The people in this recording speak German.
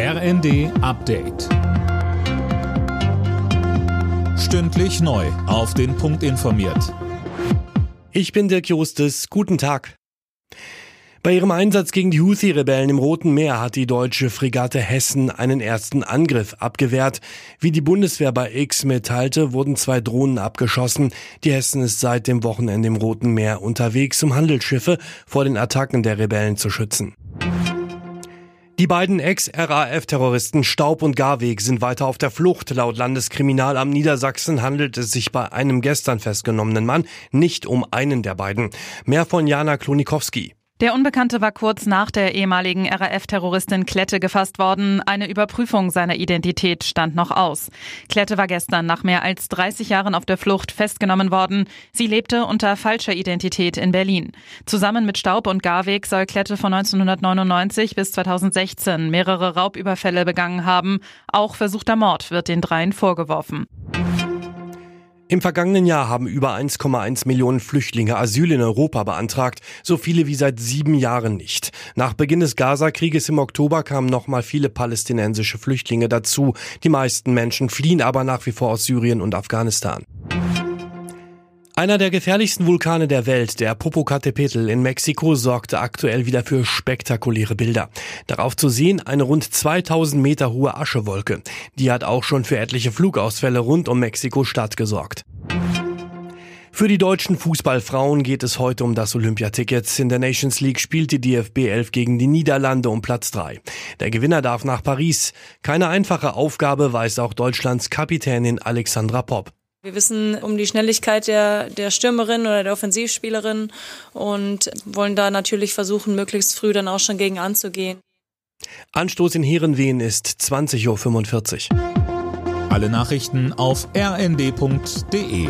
RND Update. Stündlich neu. Auf den Punkt informiert. Ich bin Dirk Jostes. Guten Tag. Bei ihrem Einsatz gegen die Houthi-Rebellen im Roten Meer hat die deutsche Fregatte Hessen einen ersten Angriff abgewehrt. Wie die Bundeswehr bei X mitteilte, wurden zwei Drohnen abgeschossen. Die Hessen ist seit dem Wochenende im Roten Meer unterwegs, um Handelsschiffe vor den Attacken der Rebellen zu schützen. Die beiden Ex-RAF-Terroristen Staub und Garweg sind weiter auf der Flucht. Laut Landeskriminalamt Niedersachsen handelt es sich bei einem gestern festgenommenen Mann nicht um einen der beiden. Mehr von Jana Klonikowski. Der Unbekannte war kurz nach der ehemaligen RAF-Terroristin Klette gefasst worden. Eine Überprüfung seiner Identität stand noch aus. Klette war gestern nach mehr als 30 Jahren auf der Flucht festgenommen worden. Sie lebte unter falscher Identität in Berlin. Zusammen mit Staub und Garweg soll Klette von 1999 bis 2016 mehrere Raubüberfälle begangen haben. Auch versuchter Mord wird den dreien vorgeworfen. Im vergangenen Jahr haben über 1,1 Millionen Flüchtlinge Asyl in Europa beantragt, so viele wie seit sieben Jahren nicht. Nach Beginn des Gaza-Krieges im Oktober kamen nochmal viele palästinensische Flüchtlinge dazu. Die meisten Menschen fliehen aber nach wie vor aus Syrien und Afghanistan. Einer der gefährlichsten Vulkane der Welt, der Popocatépetl in Mexiko, sorgte aktuell wieder für spektakuläre Bilder. Darauf zu sehen eine rund 2000 Meter hohe Aschewolke. Die hat auch schon für etliche Flugausfälle rund um Mexiko-Stadt gesorgt. Für die deutschen Fußballfrauen geht es heute um das Olympiaticket. In der Nations League spielt die DFB 11 gegen die Niederlande um Platz 3. Der Gewinner darf nach Paris. Keine einfache Aufgabe weiß auch Deutschlands Kapitänin Alexandra Popp. Wir wissen um die Schnelligkeit der, der Stürmerin oder der Offensivspielerin und wollen da natürlich versuchen, möglichst früh dann auch schon gegen anzugehen. Anstoß in Heerenveen ist 20.45 Uhr. Alle Nachrichten auf rnd.de